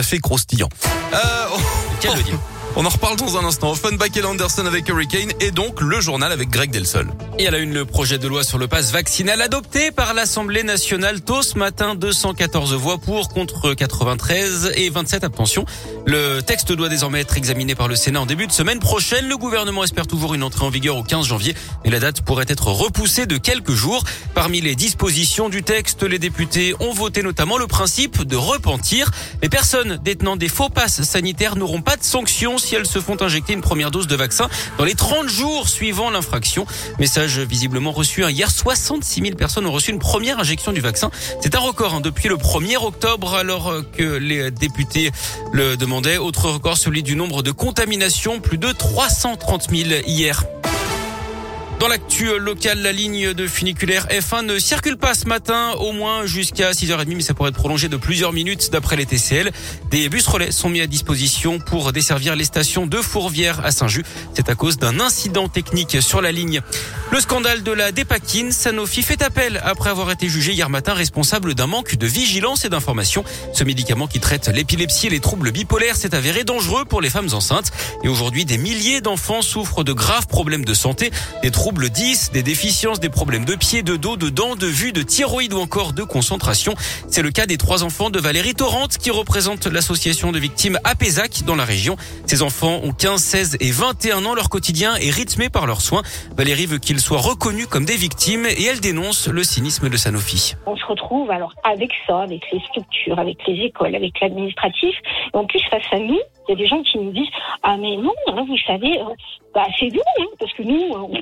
à fait croustillant. Euh, Quel on en reparle dans un instant. Offenbach et Anderson avec Hurricane et donc le journal avec Greg Delsol. Et à la une, le projet de loi sur le passe vaccinal adopté par l'Assemblée nationale tôt ce matin. 214 voix pour contre 93 et 27 abstentions. Le texte doit désormais être examiné par le Sénat en début de semaine prochaine. Le gouvernement espère toujours une entrée en vigueur au 15 janvier, mais la date pourrait être repoussée de quelques jours. Parmi les dispositions du texte, les députés ont voté notamment le principe de repentir. Les personnes détenant des faux passes sanitaires n'auront pas de sanctions si elles se font injecter une première dose de vaccin dans les 30 jours suivant l'infraction. Message visiblement reçu. Hier, 66 000 personnes ont reçu une première injection du vaccin. C'est un record hein, depuis le 1er octobre alors que les députés le demandaient. Autre record, celui du nombre de contaminations, plus de 330 000 hier. Dans l'actu local, la ligne de funiculaire F1 ne circule pas ce matin, au moins jusqu'à 6h30, mais ça pourrait être prolongé de plusieurs minutes d'après les TCL. Des bus relais sont mis à disposition pour desservir les stations de Fourvière à Saint-Just. C'est à cause d'un incident technique sur la ligne. Le scandale de la dépakine, Sanofi fait appel après avoir été jugé hier matin responsable d'un manque de vigilance et d'information. Ce médicament qui traite l'épilepsie et les troubles bipolaires s'est avéré dangereux pour les femmes enceintes. Et aujourd'hui, des milliers d'enfants souffrent de graves problèmes de santé, troubles 10, des déficiences, des problèmes de pied, de dos, de dents, de vue, de thyroïde ou encore de concentration. C'est le cas des trois enfants de Valérie Torrente qui représente l'association de victimes Apézac dans la région. Ces enfants ont 15, 16 et 21 ans. Leur quotidien est rythmé par leurs soins. Valérie veut qu'ils soient reconnus comme des victimes et elle dénonce le cynisme de Sanofi. On se retrouve alors avec ça, avec les structures, avec les écoles, avec l'administratif. Et en plus, face à nous, il y a des gens qui nous disent Ah, mais non, hein, vous savez, euh, bah, c'est vous, hein, parce que nous, euh,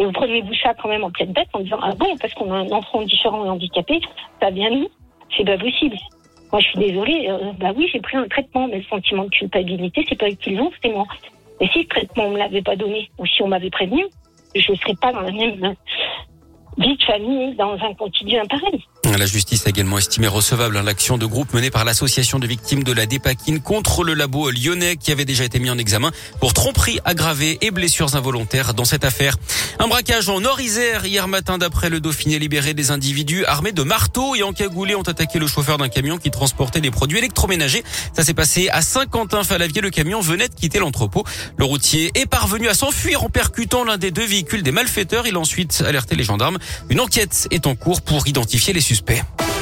et vous prenez-vous ça quand même en pleine tête en disant ah bon parce qu'on a un enfant différent et handicapé, ça vient nous, c'est pas possible. Moi je suis désolée, euh, bah oui j'ai pris un traitement, mais le sentiment de culpabilité c'est pas eux qui l'ont, c'est moi. Et si le traitement on me l'avait pas donné ou si on m'avait prévenu, je serais pas dans la même vie de famille dans un quotidien pareil. La justice a également estimé recevable hein, l'action de groupe menée par l'association de victimes de la dépakine contre le labo lyonnais qui avait déjà été mis en examen pour tromperie aggravée et blessures involontaires dans cette affaire. Un braquage en Nord-Isère hier matin d'après le Dauphiné libéré des individus armés de marteaux et encagoulés ont attaqué le chauffeur d'un camion qui transportait des produits électroménagers. Ça s'est passé à Saint-Quentin-Falavier. Le camion venait de quitter l'entrepôt. Le routier est parvenu à s'enfuir en percutant l'un des deux véhicules des malfaiteurs. Il a ensuite alerté les gendarmes. Une enquête est en cours pour identifier les suspects. suspect.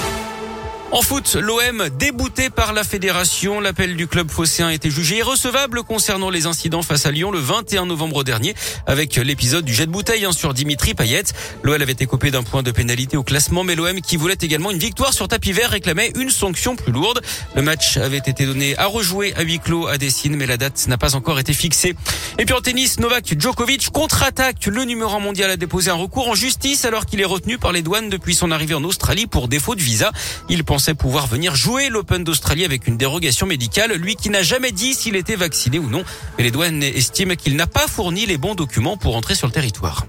En foot, l'OM débouté par la fédération. L'appel du club phocéen a été jugé irrecevable concernant les incidents face à Lyon le 21 novembre dernier avec l'épisode du jet de bouteille hein, sur Dimitri Payet. L'OL avait été coupé d'un point de pénalité au classement, mais l'OM qui voulait également une victoire sur tapis vert réclamait une sanction plus lourde. Le match avait été donné à rejouer à huis clos à Dessine, mais la date n'a pas encore été fixée. Et puis en tennis, Novak Djokovic contre-attaque. Le numéro mondial a déposé un recours en justice alors qu'il est retenu par les douanes depuis son arrivée en Australie pour défaut de visa. Pensait pouvoir venir jouer l'Open d'Australie avec une dérogation médicale, lui qui n'a jamais dit s'il était vacciné ou non. Mais les douanes estiment qu'il n'a pas fourni les bons documents pour entrer sur le territoire.